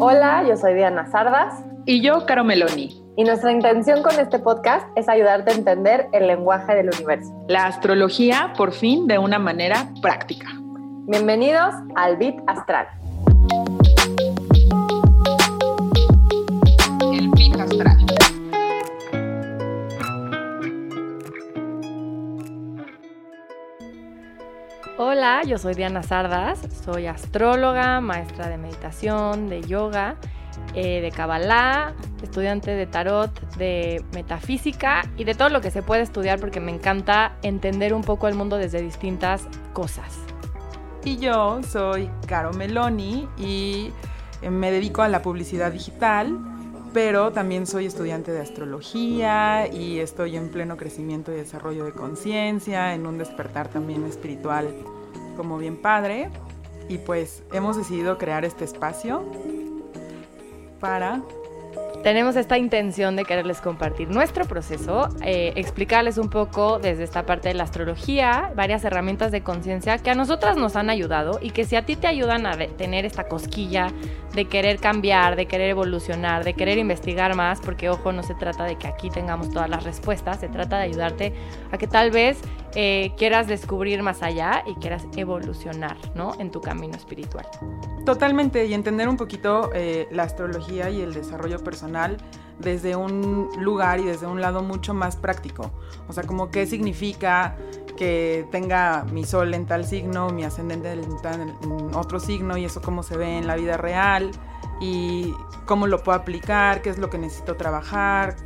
Hola, yo soy Diana Sardas. Y yo, Caro Meloni. Y nuestra intención con este podcast es ayudarte a entender el lenguaje del universo. La astrología, por fin, de una manera práctica. Bienvenidos al Bit Astral. Hola, yo soy Diana Sardas, soy astróloga, maestra de meditación, de yoga, eh, de Kabbalah, estudiante de tarot, de metafísica y de todo lo que se puede estudiar porque me encanta entender un poco el mundo desde distintas cosas. Y yo soy Caro Meloni y eh, me dedico a la publicidad digital, pero también soy estudiante de astrología y estoy en pleno crecimiento y desarrollo de conciencia, en un despertar también espiritual como bien padre. Y pues hemos decidido crear este espacio para tenemos esta intención de quererles compartir nuestro proceso, eh, explicarles un poco desde esta parte de la astrología, varias herramientas de conciencia que a nosotras nos han ayudado y que si a ti te ayudan a tener esta cosquilla de querer cambiar, de querer evolucionar, de querer investigar más, porque ojo, no se trata de que aquí tengamos todas las respuestas, se trata de ayudarte a que tal vez eh, quieras descubrir más allá y quieras evolucionar, ¿no? En tu camino espiritual. Totalmente, y entender un poquito eh, la astrología y el desarrollo personal desde un lugar y desde un lado mucho más práctico. O sea, como qué significa que tenga mi sol en tal signo, mi ascendente en, otro signo y eso cómo se ve en la vida real y cómo lo puedo aplicar, qué es lo que necesito trabajar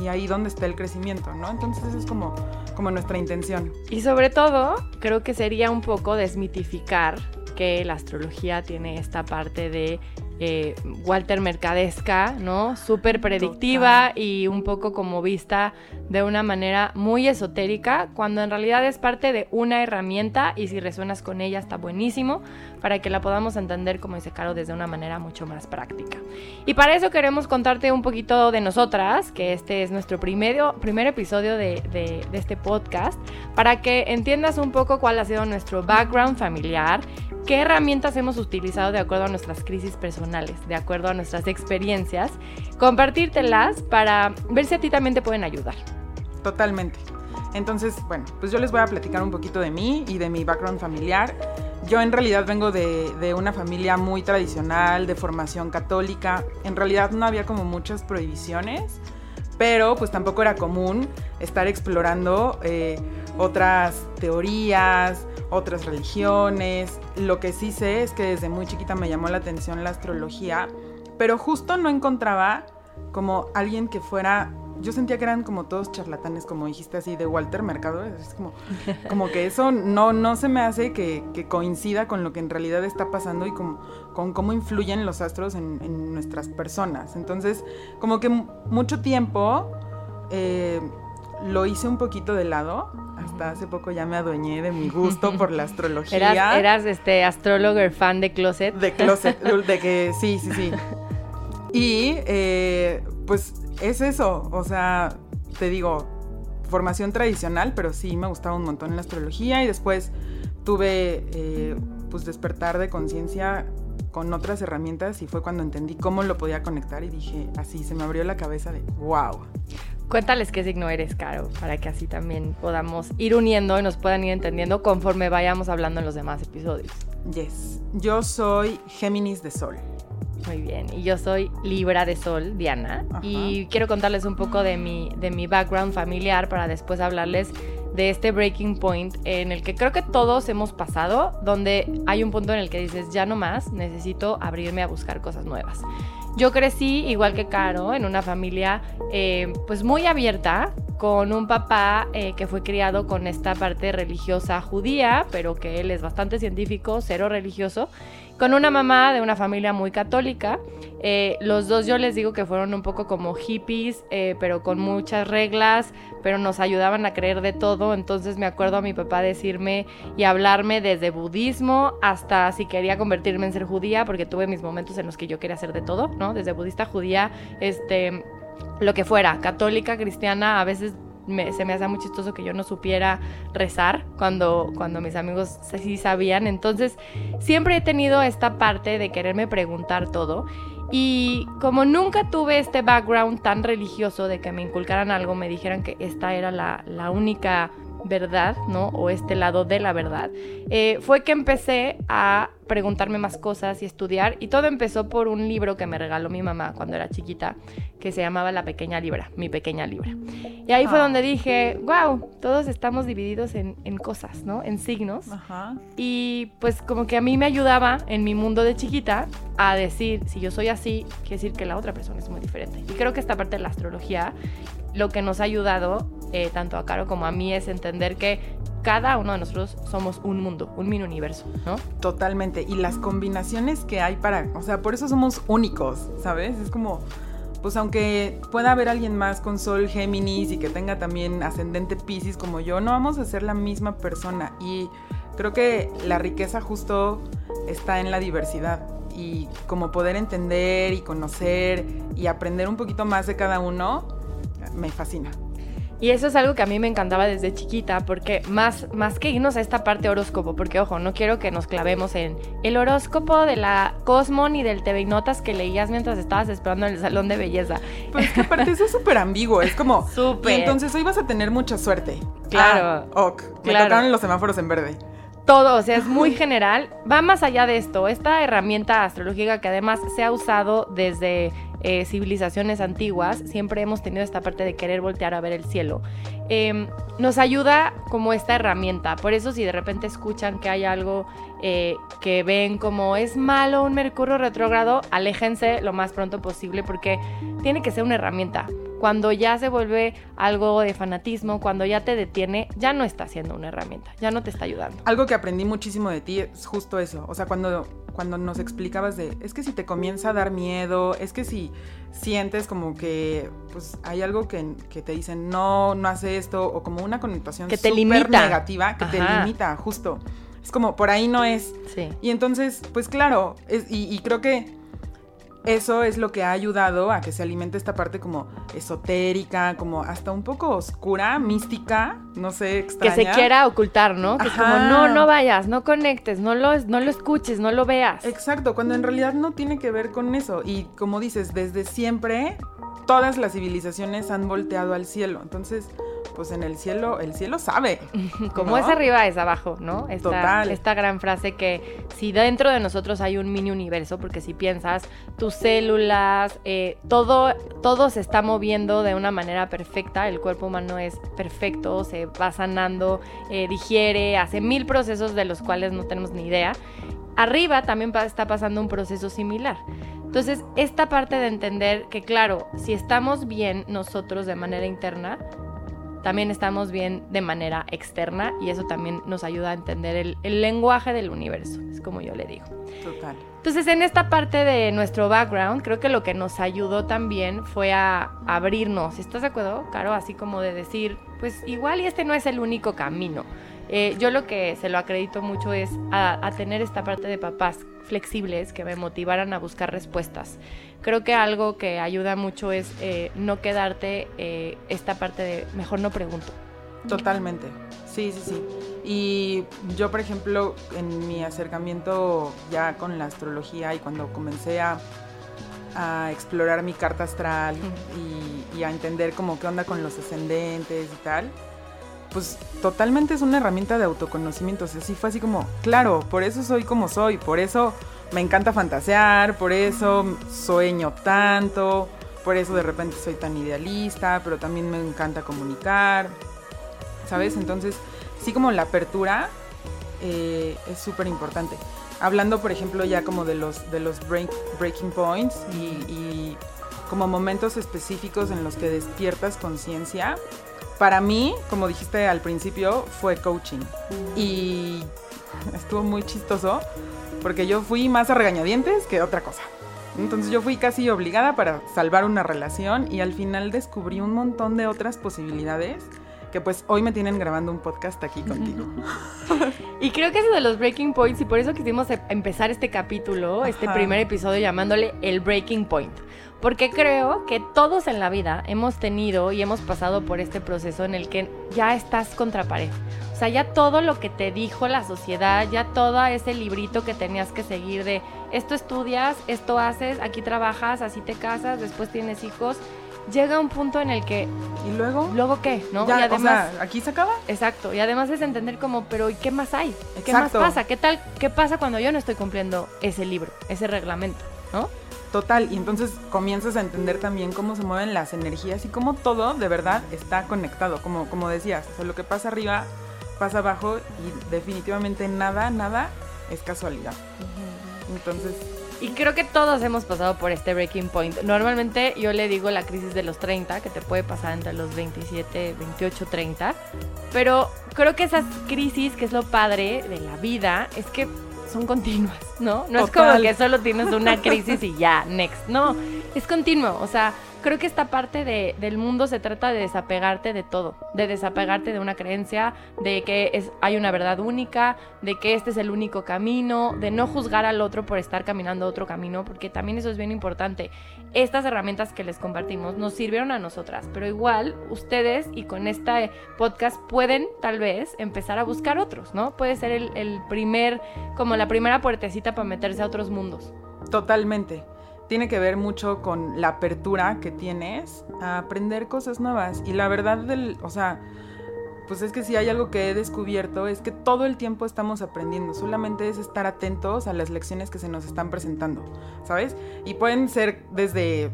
y ahí dónde está el crecimiento, ¿no? Entonces eso es como, como nuestra intención. Y sobre todo, creo que sería un poco desmitificar que la astrología tiene esta parte de eh, Walter Mercadesca, ¿no? Súper predictiva y un poco como vista de una manera muy esotérica, cuando en realidad es parte de una herramienta y si resuenas con ella está buenísimo para que la podamos entender, como dice Caro, desde una manera mucho más práctica. Y para eso queremos contarte un poquito de nosotras, que este es nuestro primer, primer episodio de, de este podcast, para que entiendas un poco cuál ha sido nuestro background familiar, qué herramientas hemos utilizado de acuerdo a nuestras crisis personales de acuerdo a nuestras experiencias, compartírtelas para ver si a ti también te pueden ayudar. Totalmente. Entonces, bueno, pues yo les voy a platicar un poquito de mí y de mi background familiar. Yo en realidad vengo de, de, una familia muy tradicional, de formación católica. En realidad no había como muchas prohibiciones, pero pues tampoco era común estar explorando eh, otras teorías, otras religiones. Lo que sí sé es que desde muy chiquita me llamó la atención la astrología, pero justo no encontraba como alguien que fuera yo sentía que eran como todos charlatanes, como dijiste así, de Walter Mercado. Es como, como que eso no, no se me hace que, coincida con lo que en realidad está pasando y con, con cómo influyen los astros en, nuestras personas. Entonces, como que mucho tiempo eh, lo hice un poquito de lado. Hasta hace poco ya me adueñé de mi gusto por la astrología. ¿Eras, eras este astrólogo fan de Closet? De Closet, de que sí, sí, sí. Y eh, pues es eso, o sea, te digo, formación tradicional, pero sí me gustaba un montón la astrología y después tuve eh, pues despertar de conciencia con otras herramientas y fue cuando entendí cómo lo podía conectar y dije, así se me abrió la cabeza de, wow. Cuéntales qué signo eres, Caro, para que así también podamos ir uniendo y nos puedan ir entendiendo conforme vayamos hablando en los demás episodios. Yes, yo soy Géminis de Sol. Muy bien, y yo soy Libra de Sol, Diana, y quiero contarles un poco de mi, de mi background familiar para después hablarles de este breaking point en el que creo que todos hemos pasado, donde hay un punto en el que dices, ya no más, necesito abrirme a buscar cosas nuevas. Yo crecí, igual que Caro, en una familia eh, pues muy abierta, con un papá eh, que fue criado con esta parte religiosa judía, pero que él es bastante científico, cero religioso, con una mamá de una familia muy católica. Eh, los dos yo les digo que fueron un poco como hippies, eh, pero con muchas reglas, pero nos ayudaban a creer de todo. Entonces me acuerdo a mi papá decirme y hablarme desde budismo hasta si quería convertirme en ser judía, porque tuve mis momentos en los que yo quería hacer de todo, ¿no? Desde budista, judía, este lo que fuera, católica, cristiana, a veces se me hace muy chistoso que yo no supiera rezar cuando, cuando mis amigos sí sabían. Entonces, siempre he tenido esta parte de quererme preguntar todo. Y como nunca tuve este background tan religioso de que me inculcaran algo, me dijeran que esta era la, la única verdad, ¿no? O este lado de la verdad, eh, fue que empecé a preguntarme más cosas y estudiar. Y todo empezó por un libro que me regaló mi mamá cuando era chiquita, que se llamaba La Pequeña Libra, mi pequeña libra. Y ahí fue ah. donde dije, wow, todos estamos divididos en, cosas, ¿no? En signos. Y pues como que a mí me ayudaba en mi mundo de chiquita a decir, si yo soy así, quiere decir que la otra persona es muy diferente. Y creo que esta parte de la astrología lo que nos ha ayudado eh, tanto a Caro como a mí es entender que cada uno de nosotros somos un mundo, un mini universo, ¿no? Totalmente. Y las combinaciones que hay para, o sea, por eso somos únicos, ¿sabes? Es como, pues aunque pueda haber alguien más con Sol Géminis y que tenga también ascendente Pisces como yo, no vamos a ser la misma persona. Y creo que la riqueza justo está en la diversidad y como poder entender y conocer y aprender un poquito más de cada uno me fascina. Y eso es algo que a mí me encantaba desde chiquita, porque más, más que irnos a esta parte horóscopo, porque ojo, no quiero que nos clavemos en el horóscopo de la Cosmon y del TV Notas que leías mientras estabas esperando en el salón de belleza. Pues es que aparte eso es súper ambiguo, es como... Súper. Y entonces hoy vas a tener mucha suerte. Claro. Ah, ok. Me tocaron los semáforos en verde todo, o sea, es muy general. Va más allá de esto. Esta herramienta astrológica que además se ha usado desde eh, civilizaciones antiguas, siempre hemos tenido esta parte de querer voltear a ver el cielo. Em, nos ayuda como esta herramienta. Por eso si de repente escuchan que hay algo eh, que ven como es malo un Mercurio retrógrado, aléjense lo más pronto posible porque tiene que ser una herramienta. Cuando ya se vuelve algo de fanatismo, cuando ya te detiene, ya no está siendo una herramienta, ya no te está ayudando. Algo que aprendí muchísimo de ti es justo eso. O sea, cuando cuando nos explicabas de, es que si te comienza a dar miedo, es que si sientes como que pues hay algo que, te dicen, no, no hace esto, o como una connotación súper negativa que te limita, justo. Es como, por ahí no es. Sí. Y entonces, pues claro, es, y creo que eso es lo que ha ayudado a que se alimente esta parte como esotérica, como hasta un poco oscura, mística, no sé, extraña. Que se quiera ocultar, ¿no? Que es como, no, no vayas, no conectes, no lo, no lo escuches, no lo veas. Exacto, cuando en realidad no tiene que ver con eso. Y como dices, desde siempre todas las civilizaciones han volteado al cielo. Entonces, pues en el cielo, el cielo sabe. Como es arriba, es abajo, ¿no? Esta, Total. Esta gran frase que si dentro de nosotros hay un mini universo, porque si piensas, tus células, eh, todo, todo se está moviendo de una manera perfecta, el cuerpo humano es perfecto, se va sanando, eh, digiere, hace mil procesos de los cuales no tenemos ni idea. Arriba también está pasando un proceso similar. Entonces, esta parte de entender que, claro, si estamos bien nosotros de manera interna, también estamos bien de manera externa y eso también nos ayuda a entender el, lenguaje del universo, es como yo le digo. Total. Entonces, en esta parte de nuestro background, creo que lo que nos ayudó también fue a abrirnos. ¿Estás de acuerdo, Caro? Así como de decir, pues igual y este no es el único camino. Eh, yo lo que se lo acredito mucho es a, tener esta parte de papás flexibles que me motivaran a buscar respuestas. Creo que algo que ayuda mucho es eh, no quedarte eh, esta parte de mejor no pregunto. Totalmente, sí, sí, sí. Y yo, por ejemplo, en mi acercamiento ya con la astrología y cuando comencé a, explorar mi carta astral y, y, a entender como qué onda con los ascendentes y tal, pues totalmente es una herramienta de autoconocimiento. O sea, sí fue así como, claro, por eso soy como soy, por eso me encanta fantasear, por eso sueño tanto, por eso de repente soy tan idealista, pero también me encanta comunicar, ¿sabes? Entonces, sí como la apertura eh, es súper importante. Hablando, por ejemplo, ya como de los, de los breaking points y como momentos específicos en los que despiertas conciencia, para mí, como dijiste al principio, fue coaching. Y estuvo muy chistoso porque yo fui más a regañadientes que otra cosa. Entonces yo fui casi obligada para salvar una relación y al final descubrí un montón de otras posibilidades que pues hoy me tienen grabando un podcast aquí contigo. y creo que es de los breaking points y por eso quisimos em-, empezar este capítulo, este primer episodio llamándole el breaking point porque creo que todos en la vida hemos tenido y hemos pasado por este proceso en el que ya estás contra pared. O sea, ya todo lo que te dijo la sociedad, ya todo ese librito que tenías que seguir de esto estudias, esto haces, aquí trabajas, así te casas, después tienes hijos, llega un punto en el que ¿Y luego? luego qué, ¿no? Ya, y además o sea, ¿aquí se acaba? Exacto, y además es entender como, pero ¿y qué más hay? ¿Qué más pasa? ¿Qué tal qué pasa cuando yo no estoy cumpliendo ese libro, ese reglamento, ¿no? Total, y entonces comienzas a entender también cómo se mueven las energías y cómo todo de verdad está conectado, como, como decías, o sea, lo que pasa arriba pasa abajo y definitivamente nada, nada es casualidad. Entonces... Y creo que todos hemos pasado por este breaking point. Normalmente yo le digo la crisis de los 30, que te puede pasar entre los 27, 28, 30. Pero creo que esas crisis, que es lo padre de la vida, es que son continuas, ¿no? No es como que solo tienes una crisis y ya, next. No, es continuo. O sea, creo que esta parte de, del mundo se trata de desapegarte de todo, de desapegarte de una creencia, de que es, hay una verdad única, de que este es el único camino, de no juzgar al otro por estar caminando otro camino, porque también eso es bien importante. Estas herramientas que les compartimos nos sirvieron a nosotras, pero igual ustedes y con este podcast pueden tal vez empezar a buscar otros, ¿no? Puede ser el, el primer, como la primera puertecita para meterse a otros mundos. Totalmente tiene que ver mucho con la apertura que tienes a aprender cosas nuevas. Y la verdad del, o sea, pues es que si hay algo que he descubierto es que todo el tiempo estamos aprendiendo, solamente es estar atentos a las lecciones que se nos están presentando, ¿sabes? Y pueden ser desde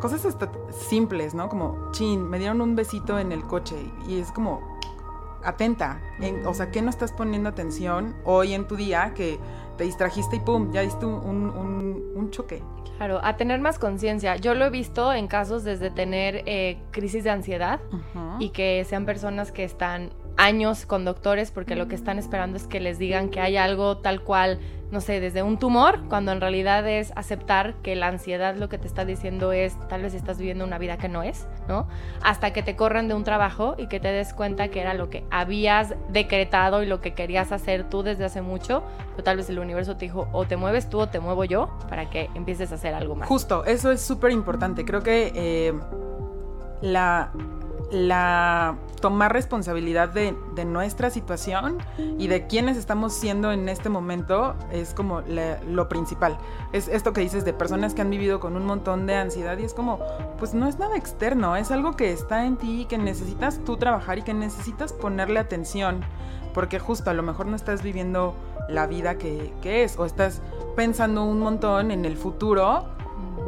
cosas hasta simples, ¿no? Como, chin, me dieron un besito en el coche y es como, atenta, o sea, ¿qué no estás poniendo atención hoy en tu día que te distrajiste y pum, ya diste un, un choque? Claro, a tener más conciencia. Yo lo he visto en casos desde tener eh, crisis de ansiedad y que sean personas que están años con doctores porque lo que están esperando es que les digan que hay algo tal cual, no sé, desde un tumor, cuando en realidad es aceptar que la ansiedad lo que te está diciendo es tal vez estás viviendo una vida que no es, ¿no? Hasta que te corran de un trabajo y que te des cuenta que era lo que habías decretado y lo que querías hacer tú desde hace mucho, pero tal vez el universo te dijo o te mueves tú o te muevo yo para que empieces a hacer algo más. Justo, eso es súper importante. Creo que eh, la la tomar responsabilidad de, nuestra situación y de quiénes estamos siendo en este momento es como lo principal. Es esto que dices de personas que han vivido con un montón de ansiedad y es como, pues no es nada externo, es algo que está en ti, que necesitas tú trabajar y que necesitas ponerle atención, porque justo a lo mejor no estás viviendo la vida que, que es o estás pensando un montón en el futuro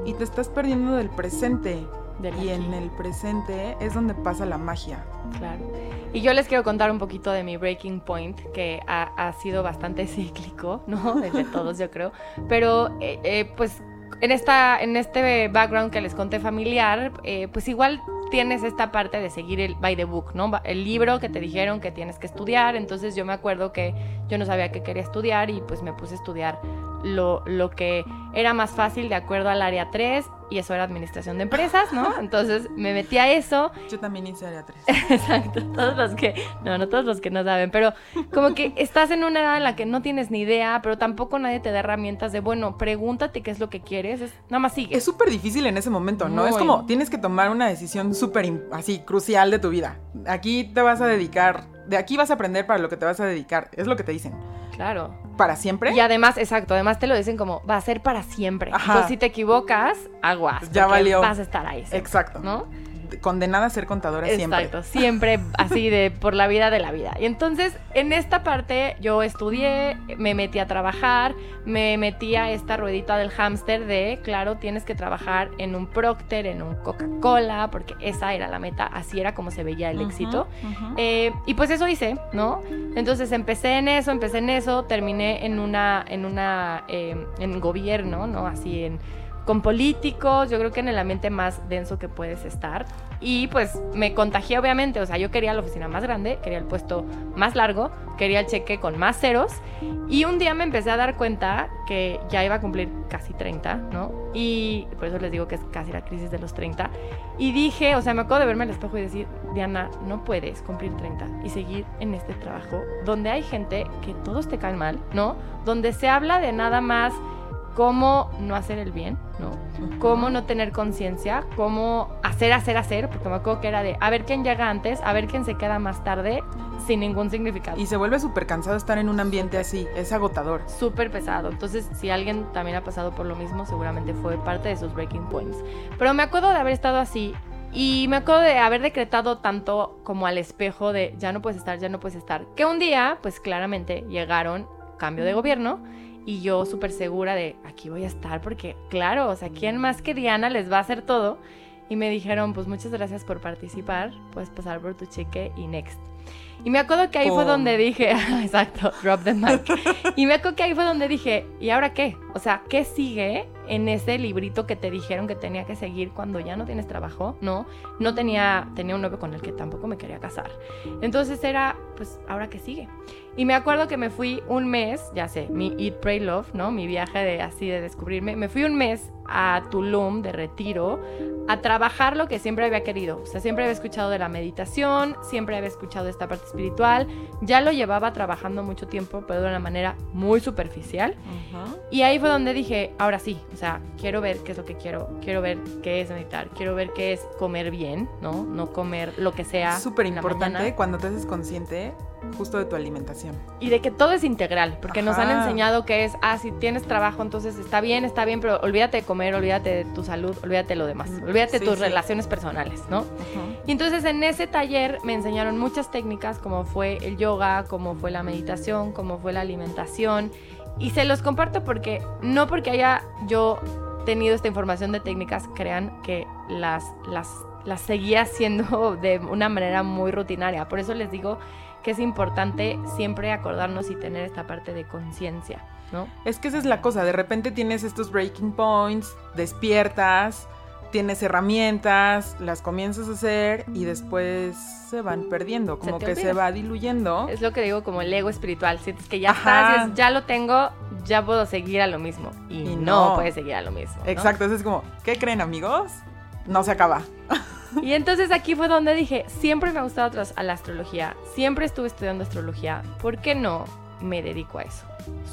y te estás perdiendo del presente y en el presente es donde pasa la magia. Claro. Y yo les quiero contar un poquito de mi breaking point, que ha, sido bastante cíclico, ¿no? Desde todos, yo creo. Pero, eh, eh, pues, en, esta, en este background que les conté familiar, eh, pues igual tienes esta parte de seguir el by the book, ¿no? El libro que te dijeron que tienes que estudiar. Entonces yo me acuerdo que yo no sabía qué quería estudiar y pues me puse a estudiar lo, lo que era más fácil de acuerdo al área 3 y eso era administración de empresas, ¿no? Entonces me metí a eso. Yo también hice área 3. Exacto, todos los que, no, no todos los que no saben, pero como que estás en una edad en la que no tienes ni idea, pero tampoco nadie te da herramientas de, bueno, pregúntate qué es lo que quieres, es, nada más sigue. Es súper difícil en ese momento, ¿no? Es como, tienes que tomar una decisión súper, así, crucial de tu vida. Aquí te vas a dedicar, de aquí vas a aprender para lo que te vas a dedicar, es lo que te dicen. Claro. ¿Para siempre? Y además, exacto, además te lo dicen como, va a ser para siempre. Pues si te equivocas, aguas. Ya valió. Vas a estar ahí. Exacto. ¿No? Condenada a ser contadora siempre. Exacto, siempre así de por la vida de la vida. Y entonces, en esta parte yo estudié, me metí a trabajar, me metí a esta ruedita del hámster de, claro, tienes que trabajar en un Procter, en un Coca-Cola, porque esa era la meta, así era como se veía el éxito. Eh, y pues eso hice, ¿no? Entonces empecé en eso, empecé en eso, terminé en una, en una, eh, en gobierno, ¿no? Así en con políticos, yo creo que en el ambiente más denso que puedes estar. Y pues me contagié obviamente, o sea, yo quería la oficina más grande, quería el puesto más largo, quería el cheque con más ceros. Y un día me empecé a dar cuenta que ya iba a cumplir casi 30, ¿no? Y por eso les digo que es casi la crisis de los 30. Y dije, o sea, me acuerdo de verme al espejo y decir, Diana, no puedes cumplir 30 y seguir en este trabajo donde hay gente que todos te caen mal, ¿no? Donde se habla de nada más cómo no hacer el bien, ¿no? Cómo no tener conciencia, cómo hacer, hacer, hacer, porque me acuerdo que era de a ver quién llega antes, a ver quién se queda más tarde, sin ningún significado. Y se vuelve súper cansado estar en un ambiente así, es agotador. Súper pesado. Entonces, si alguien también ha pasado por lo mismo, seguramente fue parte de sus breaking points. Pero me acuerdo de haber estado así y me acuerdo de haber decretado tanto como al espejo de ya no puedes estar, ya no puedes estar. Que un día, pues claramente llegaron cambio de gobierno y yo súper segura de aquí voy a estar porque, claro, o sea, ¿quién más que Diana les va a hacer todo? Y me dijeron, pues muchas gracias por participar, puedes pasar por tu cheque y next. Y me acuerdo que ahí fue donde dije, exacto, drop the mic. y me acuerdo que ahí fue donde dije, ¿y ahora qué? O sea, ¿qué sigue en ese librito que te dijeron que tenía que seguir cuando ya no tienes trabajo? No, no tenía, tenía un novio con el que tampoco me quería casar. Entonces era, pues, ¿ahora qué sigue? Y me acuerdo que me fui un mes, ya sé, mi Eat, Pray, Love, ¿no? Mi viaje de así de descubrirme. Me fui un mes a Tulum de retiro a trabajar lo que siempre había querido. O sea, siempre había escuchado de la meditación, siempre había escuchado de esta parte espiritual. Ya lo llevaba trabajando mucho tiempo, pero de una manera muy superficial. Y ahí fue donde dije, ahora sí, o sea, quiero ver qué es lo que quiero. Quiero ver qué es meditar. Quiero ver qué es comer bien, ¿no? No comer lo que sea. Súper importante cuando te haces consciente justo de tu alimentación. Y de que todo es integral, porque nos han enseñado que es, ah, si tienes trabajo, entonces está bien, está bien, pero olvídate de comer, olvídate de tu salud, olvídate de lo demás, olvídate de tus relaciones personales, ¿no? Y entonces en ese taller me enseñaron muchas técnicas, como fue el yoga, como fue la meditación, como fue la alimentación, y se los comparto porque, no porque haya yo tenido esta información de técnicas, crean que las, las, las seguía haciendo de una manera muy rutinaria. Por eso les digo que es importante siempre acordarnos y tener esta parte de conciencia, ¿no? Es que esa es la cosa, de repente tienes estos breaking points, despiertas, tienes herramientas, las comienzas a hacer y después se van perdiendo, como que se va diluyendo. Es lo que digo como el ego espiritual, sientes que ya está, ya lo tengo, ya puedo seguir a lo mismo y, no, puedes seguir a lo mismo. Exacto, es como, ¿qué creen amigos? No se acaba. Y entonces aquí fue donde dije, siempre me ha gustado a la astrología, siempre estuve estudiando astrología, ¿por qué no me dedico a eso?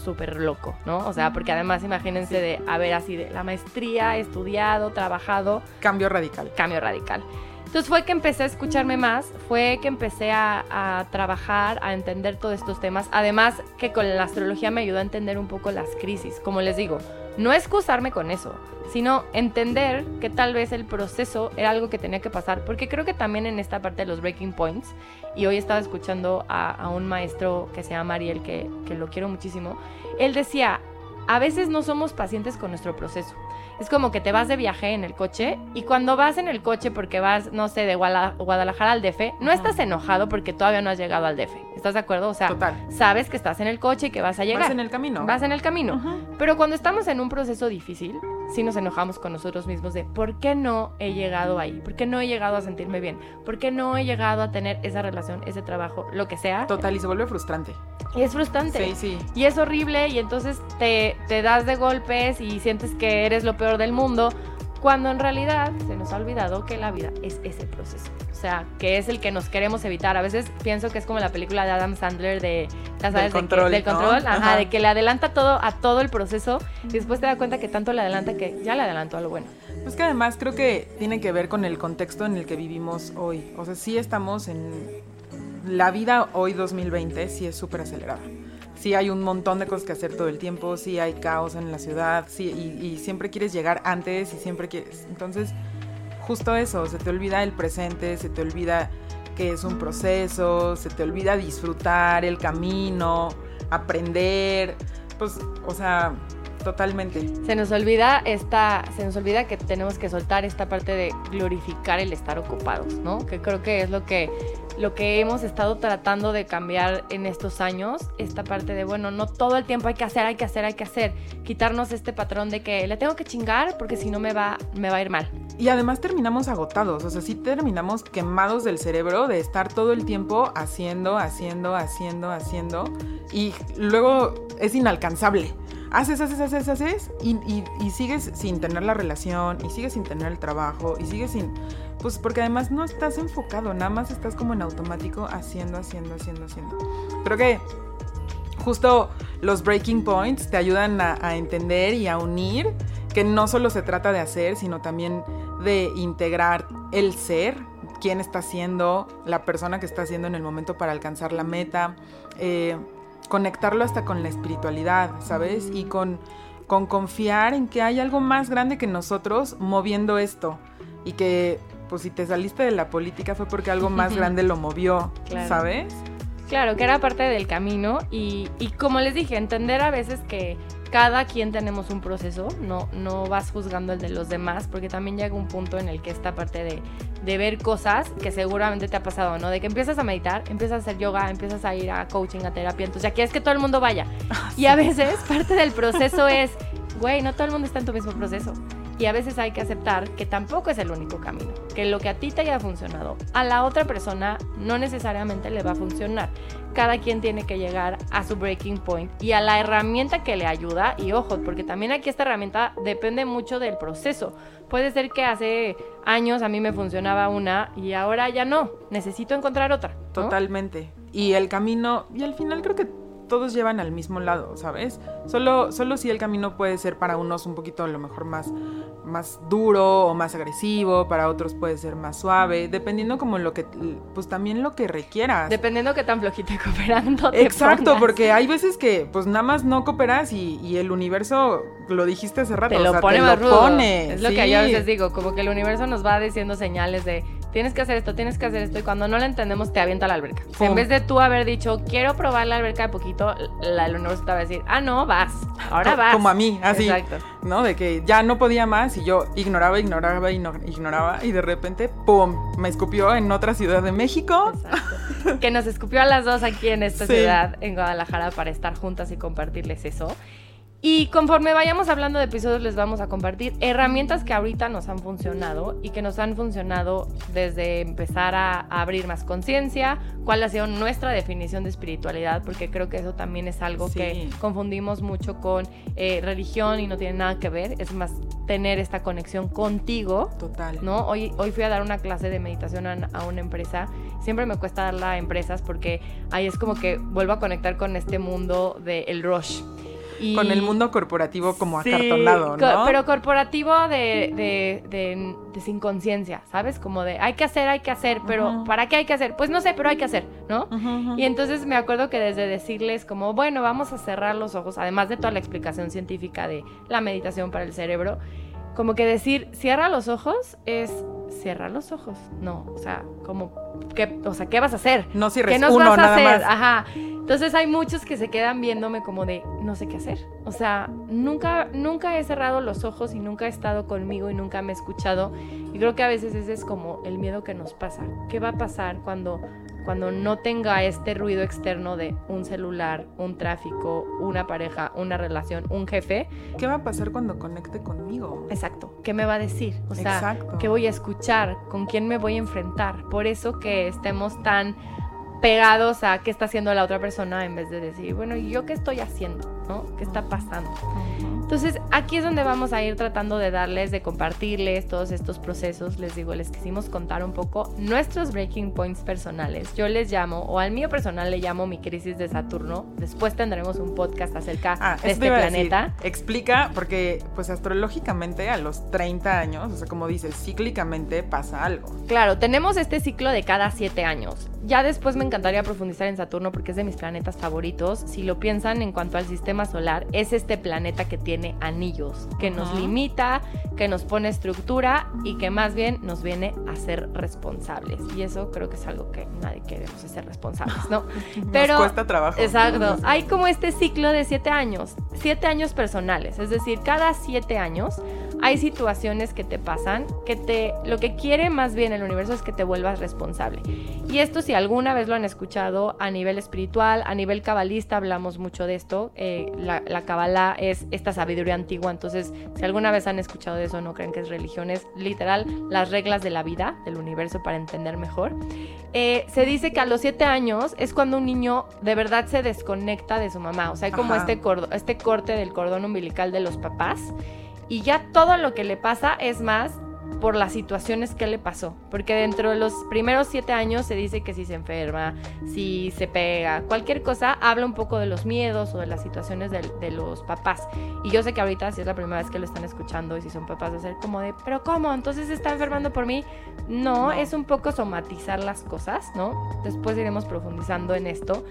Súper loco, ¿no? O sea, porque además imagínense de haber así de la maestría, estudiado, trabajado. Cambio radical. Cambio radical. Entonces fue que empecé a escucharme más, fue que empecé a, a, trabajar, a entender todos estos temas. Además que con la astrología me ayudó a entender un poco las crisis. Como les digo, no excusarme con eso, sino entender que tal vez el proceso era algo que tenía que pasar, porque creo que también en esta parte de los breaking points, y hoy estaba escuchando a, un maestro que se llama Ariel, que, que lo quiero muchísimo, él decía, a veces no somos pacientes con nuestro proceso. Es como que te vas de viaje en el coche y cuando vas en el coche porque vas, no sé, de Guadalajara al DF, no estás enojado porque todavía no has llegado al DF. ¿Estás de acuerdo? O sea, sabes que estás en el coche y que vas a llegar. Vas en el camino. Vas en el camino. Pero cuando estamos en un proceso difícil, sí nos enojamos con nosotros mismos de ¿por qué no he llegado ahí? ¿Por qué no he llegado a sentirme bien? ¿Por qué no he llegado a tener esa relación, ese trabajo, lo que sea? Total, y se vuelve frustrante. Y es frustrante. Sí, sí. Y es horrible y entonces te, te das de golpes y sientes que eres lo peor del mundo, cuando en realidad se nos ha olvidado que la vida es ese proceso. O sea, que es el que nos queremos evitar. A veces pienso que es como la película de Adam Sandler de, ¿sabes? Del control, del control ajá, de que le adelanta todo a todo el proceso y después te da cuenta que tanto le adelanta que ya le adelantó a lo bueno. Pues que además creo que tiene que ver con el contexto en el que vivimos hoy. O sea, sí estamos en... La vida hoy 2020 sí es súper acelerada sí hay un montón de cosas que hacer todo el tiempo, sí hay caos en la ciudad, sí, y, siempre quieres llegar antes y siempre quieres. Entonces, justo eso, se te olvida el presente, se te olvida que es un proceso, se te olvida disfrutar el camino, aprender, pues, o sea, totalmente. Se nos olvida esta, se nos olvida que tenemos que soltar esta parte de glorificar el estar ocupados, ¿no? Que creo que es lo que lo que hemos estado tratando de cambiar en estos años, esta parte de, bueno, no todo el tiempo hay que hacer, hay que hacer, hay que hacer, quitarnos este patrón de que le tengo que chingar porque si no me va, me va a ir mal. Y además terminamos agotados, o sea, sí terminamos quemados del cerebro de estar todo el tiempo haciendo, haciendo, haciendo, haciendo, y luego es inalcanzable haces, haces, haces, haces y, y, sigues sin tener la relación y sigues sin tener el trabajo y sigues sin... Pues porque además no estás enfocado, nada más estás como en automático haciendo, haciendo, haciendo, haciendo. Creo que justo los breaking points te ayudan a, entender y a unir que no solo se trata de hacer, sino también de integrar el ser, quién está siendo, la persona que está siendo en el momento para alcanzar la meta, eh, conectarlo hasta con la espiritualidad, ¿sabes? Y con, con confiar en que hay algo más grande que nosotros moviendo esto y que pues si te saliste de la política fue porque algo más grande lo movió, ¿sabes? Claro, que era parte del camino y, y, como les dije, entender a veces que cada quien tenemos un proceso, no, no vas juzgando el de los demás, porque también llega un punto en el que esta parte de, de ver cosas que seguramente te ha pasado, ¿no? De que empiezas a meditar, empiezas a hacer yoga, empiezas a ir a coaching, a terapia, entonces ya quieres que todo el mundo vaya. Ah, y a veces parte del proceso es, güey, no todo el mundo está en tu mismo proceso. Y a veces hay que aceptar que tampoco es el único camino, que lo que a ti te haya funcionado, a la otra persona no necesariamente le va a funcionar. Cada quien tiene que llegar a su breaking point y a la herramienta que le ayuda. Y ojo, porque también aquí esta herramienta depende mucho del proceso. Puede ser que hace años a mí me funcionaba una y ahora ya no. Necesito encontrar otra. Totalmente. Y el camino, y al final creo que todos llevan al mismo lado, ¿sabes? Solo, solo si el camino puede ser para unos un poquito a lo mejor más, más duro o más agresivo, para otros puede ser más suave, dependiendo como lo que, pues también lo que requieras. Dependiendo qué tan flojita cooperando. Exacto, porque hay veces que pues nada más no cooperas y, el universo, lo dijiste hace rato, te lo pone más rudo. Es lo que yo a veces digo, como que el universo nos va diciendo señales de tienes que hacer esto, tienes que hacer esto, y cuando no lo entendemos te avienta a la alberca. en vez de tú haber dicho, quiero probar la alberca de poquito, la, te va a decir, ah, no, vas, ahora vas. Como a mí, así. Exacto. ¿No? De que ya no podía más y yo ignoraba, ignoraba, ignoraba, y de repente, ¡pum! Me escupió en otra ciudad de México. Exacto. que nos escupió a las dos aquí en esta ciudad, en Guadalajara, para estar juntas y compartirles eso. Y conforme vayamos hablando de episodios les vamos a compartir herramientas que ahorita nos han funcionado y que nos han funcionado desde empezar a, abrir más conciencia, cuál ha sido nuestra definición de espiritualidad, porque creo que eso también es algo que confundimos mucho con eh, religión y no tiene nada que ver, es más tener esta conexión contigo. Total. ¿no? Hoy, hoy fui a dar una clase de meditación a, a una empresa, siempre me cuesta darla a empresas porque ahí es como que vuelvo a conectar con este mundo del rush con el mundo corporativo como acartonado, ¿no? pero corporativo de, sin conciencia, ¿sabes? Como de hay que hacer, hay que hacer, pero ¿para qué hay que hacer? Pues no sé, pero hay que hacer, ¿no? Y entonces me acuerdo que desde decirles como, bueno, vamos a cerrar los ojos, además de toda la explicación científica de la meditación para el cerebro, como que decir, cierra los ojos es cierra los ojos. No, o sea, como, ¿qué, o sea, ¿qué vas a hacer? No cierres ¿Qué nos uno, vas a hacer? Más. Ajá. Entonces hay muchos que se quedan viéndome como de, no sé qué hacer. O sea, nunca, nunca he cerrado los ojos y nunca he estado conmigo y nunca me he escuchado. Y creo que a veces ese es como el miedo que nos pasa. ¿Qué va a pasar cuando cuando no tenga este ruido externo de un celular, un tráfico, una pareja, una relación, un jefe. ¿Qué va a pasar cuando conecte conmigo? Exacto. ¿Qué me va a decir? O sea, ¿qué voy a escuchar? ¿Con quién me voy a enfrentar? Por eso que estemos tan pegados a qué está haciendo la otra persona en vez de decir, bueno, ¿y yo qué estoy haciendo? ¿No? ¿Qué está pasando? Entonces, aquí es donde vamos a ir tratando de darles, de compartirles todos estos procesos. Les digo, les quisimos contar un poco nuestros breaking points personales. Yo les llamo, o al mío personal le llamo mi crisis de Saturno. Después tendremos un podcast acerca ah, de este planeta. explica, porque pues astrológicamente a los 30 años, o sea, como dices, cíclicamente pasa algo. Claro, tenemos este ciclo de cada 7 años. Ya después me encantaría profundizar en Saturno porque es de mis planetas favoritos. Si lo piensan en cuanto al sistema solar, es este planeta que tiene anillos, que nos limita, que nos pone estructura y que más bien nos viene a ser responsables. Y eso creo que es algo que nadie queremos ser responsables, ¿no? Pero nos cuesta trabajo. Exacto. Hay como este ciclo de siete años, siete años personales, es decir, cada siete años hay situaciones que te pasan que te lo que quiere más bien el universo es que te vuelvas responsable. Y esto si alguna vez lo han escuchado a nivel espiritual, a nivel cabalista hablamos mucho de esto. Eh, la, la cabalá es esta sabiduría antigua, entonces si alguna vez han escuchado de eso no creen que es religión, es literal las reglas de la vida, del universo para entender mejor. Eh, se dice que a los siete años es cuando un niño de verdad se desconecta de su mamá, o sea, hay como este, este corte del cordón umbilical de los papás y ya todo lo que le pasa es más por las situaciones que le pasó. Porque dentro de los primeros siete años se dice que si se enferma, si se pega, cualquier cosa, habla un poco de los miedos o de las situaciones de, de los papás. Y yo sé que ahorita, si es la primera vez que lo están escuchando y si son papás, de ser como de, pero ¿cómo? Entonces se está enfermando por mí. No, no, es un poco somatizar las cosas, ¿no? Después iremos profundizando en esto.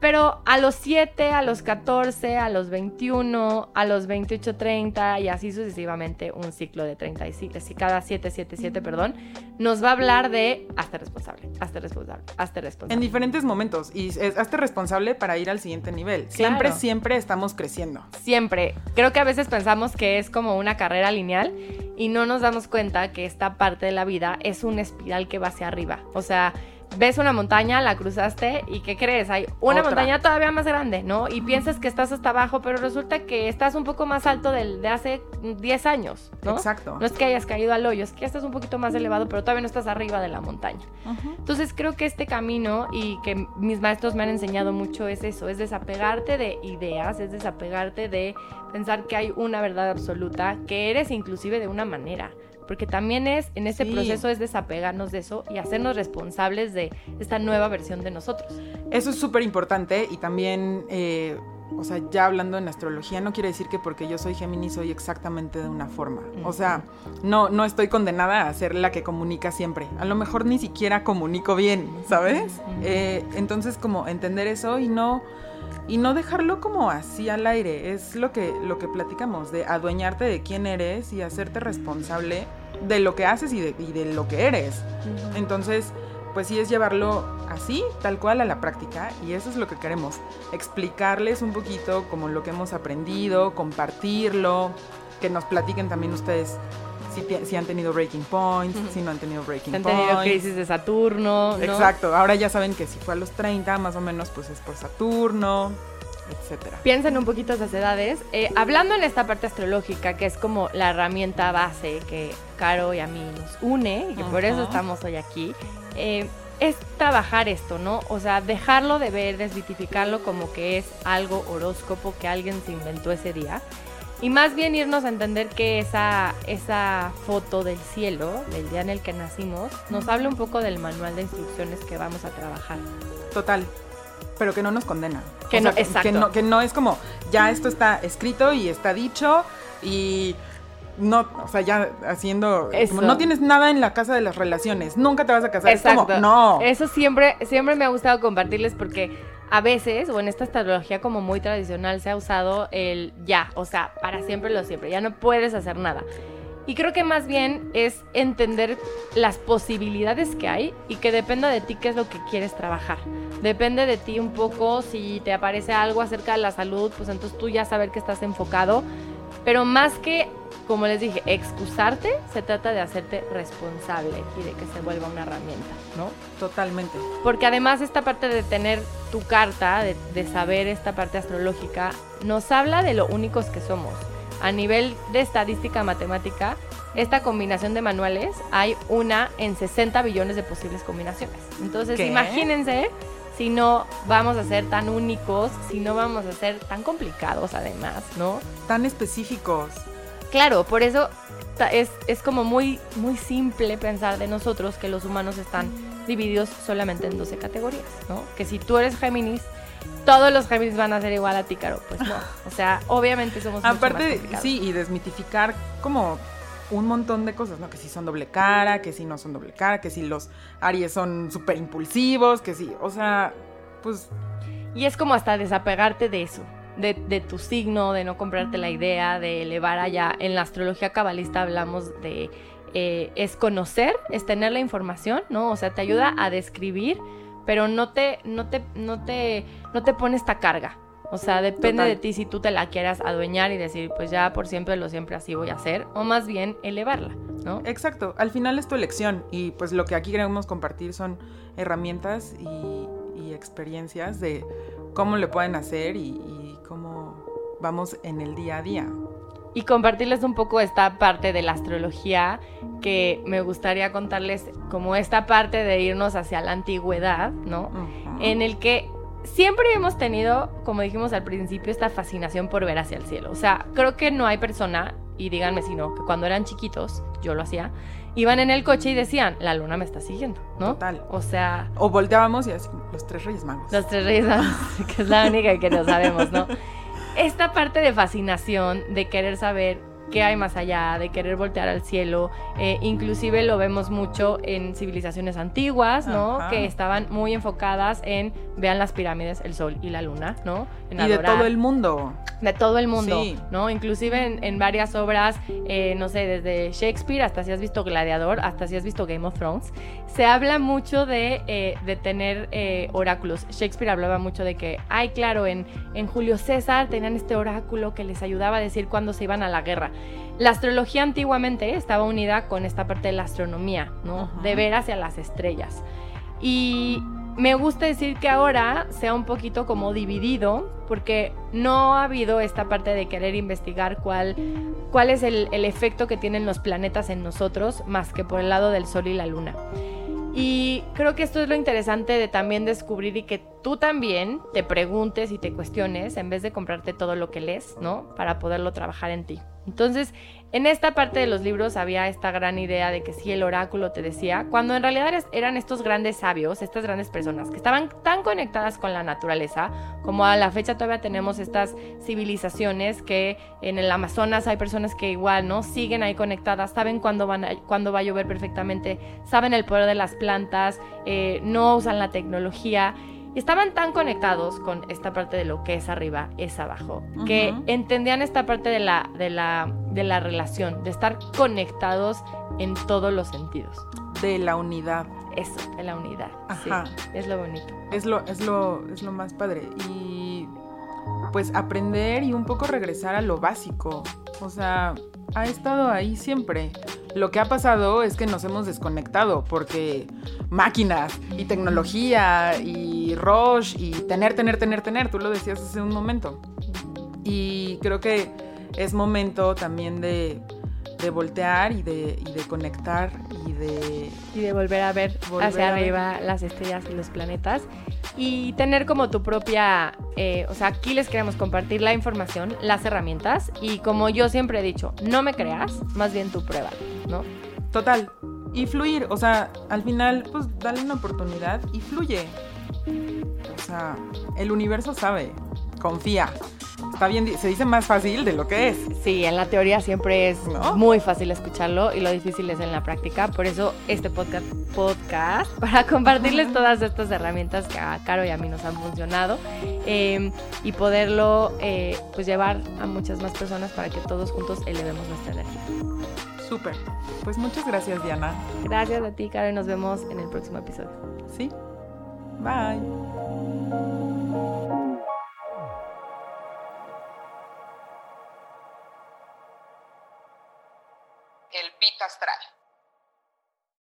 Pero a los 7, a los 14, a los 21, a los 28, 30 y así sucesivamente un ciclo de 35, así cada 7, 7, 7, perdón, nos va a hablar de hazte responsable, hazte responsable, hazte responsable. En diferentes momentos y es, hazte responsable para ir al siguiente nivel. Siempre, claro. siempre estamos creciendo. Siempre. Creo que a veces pensamos que es como una carrera lineal y no nos damos cuenta que esta parte de la vida es una espiral que va hacia arriba. O sea, ves una montaña, la cruzaste y ¿qué crees? Hay una Otra. montaña todavía más grande, ¿no? Y piensas que estás hasta abajo, pero resulta que estás un poco más alto del de hace 10 años, ¿no? Exacto. No es que hayas caído al hoyo, es que ya estás un poquito más elevado, pero todavía no estás arriba de la montaña. Uh -huh. Entonces creo que este camino y que mis maestros me han enseñado mucho es eso, es desapegarte de ideas, es desapegarte de pensar que hay una verdad absoluta, que eres inclusive de una manera porque también es, en ese sí. proceso es desapegarnos de eso y hacernos responsables de esta nueva versión de nosotros. Eso es súper importante y también, eh, o sea, ya hablando en astrología, no quiere decir que porque yo soy Géminis soy exactamente de una forma. O sea, no, no estoy condenada a ser la que comunica siempre. A lo mejor ni siquiera comunico bien, ¿sabes? Eh, entonces, como entender eso y no y no dejarlo como así al aire. Es lo que, lo que platicamos, de adueñarte de quién eres y hacerte responsable de lo que haces y de, y de lo que eres. Uh -huh. Entonces, pues sí es llevarlo así, tal cual a la práctica, y eso es lo que queremos. Explicarles un poquito como lo que hemos aprendido, compartirlo, que nos platiquen también ustedes si, si, han tenido breaking points, uh -huh. si no han tenido breaking han points. Han tenido crisis de Saturno. ¿no? Exacto, ahora ya saben que si fue a los 30, más o menos, pues es por Saturno, etcétera. Piensen un poquito esas edades. Eh, hablando en esta parte astrológica, que es como la herramienta base que Caro y a mí nos une, y que uh -huh. por eso estamos hoy aquí, eh, es trabajar esto, ¿no? O sea, dejarlo de ver, desmitificarlo como que es algo horóscopo que alguien se inventó ese día y más bien irnos a entender que esa, esa foto del cielo, del día en el que nacimos, nos habla un poco del manual de instrucciones que vamos a trabajar. Total. Pero que no nos condena. Que, o no, sea, exacto. Que no, que no es como, ya esto está escrito y está dicho y no, o sea, ya haciendo, como, no tienes nada en la casa de las relaciones, nunca te vas a casar. Exacto. Es como, no. Eso siempre, siempre me ha gustado compartirles porque a veces, o en esta astrología como muy tradicional, se ha usado el ya, o sea, para siempre lo siempre, ya no puedes hacer nada. Y creo que más bien es entender las posibilidades que hay y que dependa de ti qué es lo que quieres trabajar. Depende de ti un poco si te aparece algo acerca de la salud, pues entonces tú ya saber que estás enfocado. Pero más que, como les dije, excusarte, se trata de hacerte responsable y de que se vuelva una herramienta, ¿no? Totalmente. Porque además esta parte de tener tu carta, de, de saber esta parte astrológica, nos habla de lo únicos que somos a nivel de estadística matemática, esta combinación de manuales hay una en 60 billones de posibles combinaciones. Entonces, ¿Qué? imagínense si no vamos a ser tan únicos, si no vamos a ser tan complicados además, ¿no? Tan específicos. Claro, por eso es, es como muy, muy simple pensar de nosotros que los humanos están divididos solamente en 12 categorías, ¿no? Que si tú eres Géminis, todos los Géminis van a ser igual a ti, Caro. Pues no. O sea, obviamente somos Aparte, sí, y desmitificar como un montón de cosas, ¿no? Que si son doble cara, que si no son doble cara, que si los Aries son súper impulsivos, que si, o sea, pues... Y es como hasta desapegarte de eso, de, de, tu signo, de no comprarte la idea, de elevar allá. En la astrología cabalista hablamos de... Eh, es conocer, es tener la información, ¿no? O sea, te ayuda a describir pero no te, no te, no te, no te pone esta carga. O sea, depende Total. de ti si tú te la quieras adueñar y decir, pues ya por siempre lo siempre así voy a hacer, o más bien elevarla, ¿no? Exacto, al final es tu elección y pues lo que aquí queremos compartir son herramientas y, y experiencias de cómo le pueden hacer y, vamos en el día a día y compartirles un poco esta parte de la astrología que me gustaría contarles como esta parte de irnos hacia la antigüedad, ¿no? Uh -huh. En el que siempre hemos tenido, como dijimos al principio, esta fascinación por ver hacia el cielo. O sea, creo que no hay persona y díganme si no, que cuando eran chiquitos, yo lo hacía, iban en el coche y decían, la luna me está siguiendo, ¿no? Total. O sea... O volteábamos y así, los tres reyes magos. Los tres reyes magos, que es la única que no sabemos, ¿no? Esta parte de fascinación, de querer saber qué hay más allá, de querer voltear al cielo. Eh, inclusive lo vemos mucho en civilizaciones antiguas, ¿no? Que estaban muy enfocadas en, vean las pirámides, el sol y la luna, ¿no? y de todo el mundo. De todo el mundo, ¿no? Inclusive en, varias obras, eh, no sé, desde Shakespeare hasta si has visto Gladiador, hasta si has visto Game of Thrones, se habla mucho de, eh, de tener oráculos. Shakespeare hablaba mucho de que, ay, claro, en, en Julio César tenían este oráculo que les ayudaba a decir cuándo se iban a la guerra. La astrología antiguamente estaba unida con esta parte de la astronomía, ¿no? De ver hacia las estrellas. Y me gusta decir que ahora sea un poquito como dividido, porque no ha habido esta parte de querer investigar cuál, cuál es el, el, efecto que tienen los planetas en nosotros, más que por el lado del Sol y la Luna. Y creo que esto es lo interesante de también descubrir y que tú también te preguntes y te cuestiones en vez de comprarte todo lo que lees, ¿no? Para poderlo trabajar en ti. Entonces, en esta parte de los libros había esta gran idea de que si el oráculo te decía, cuando en realidad eran estos grandes sabios, estas grandes personas que estaban tan conectadas con la naturaleza, como a la fecha todavía tenemos estas civilizaciones que en el Amazonas hay personas que igual, ¿no? Siguen ahí conectadas, saben cuándo, van cuándo va a llover perfectamente, saben el poder de las plantas, eh, no usan la tecnología estaban tan conectados con esta parte de lo que es arriba, es abajo, que entendían esta parte de la, de, la, de la relación, de estar conectados en todos los sentidos. De la unidad. Eso, de la unidad. Ajá. es lo bonito. Es lo, es lo, es lo más padre. Y pues aprender y un poco regresar a lo básico. O sea, ha estado ahí siempre. Lo que ha pasado es que nos hemos desconectado porque máquinas y tecnología y rush y tener, tener, tener, tener, tú lo decías hace un momento. Y creo que es momento también de, voltear y de, y de conectar y de... Y de volver a ver hacia arriba las estrellas y los planetas y tener como tu propia, eh, o sea, aquí les queremos compartir la información, las herramientas y como yo siempre he dicho, no me creas, más bien tu prueba, ¿no? Total. Y fluir, o sea, al final, pues dale una oportunidad y fluye. O sea, el universo sabe, confía está bien, se dice más fácil de lo que es. Sí, en la teoría siempre es muy fácil escucharlo y lo difícil es en la práctica. Por eso este podcast, podcast para compartirles todas estas herramientas que a Caro y a mí nos han funcionado em, y poderlo eh, pues llevar a muchas más personas para que todos juntos elevemos nuestra energía. Súper. Pues muchas gracias, Diana. Gracias a ti, Caro, y nos vemos en el próximo episodio. Sí. Bye. El pit astral.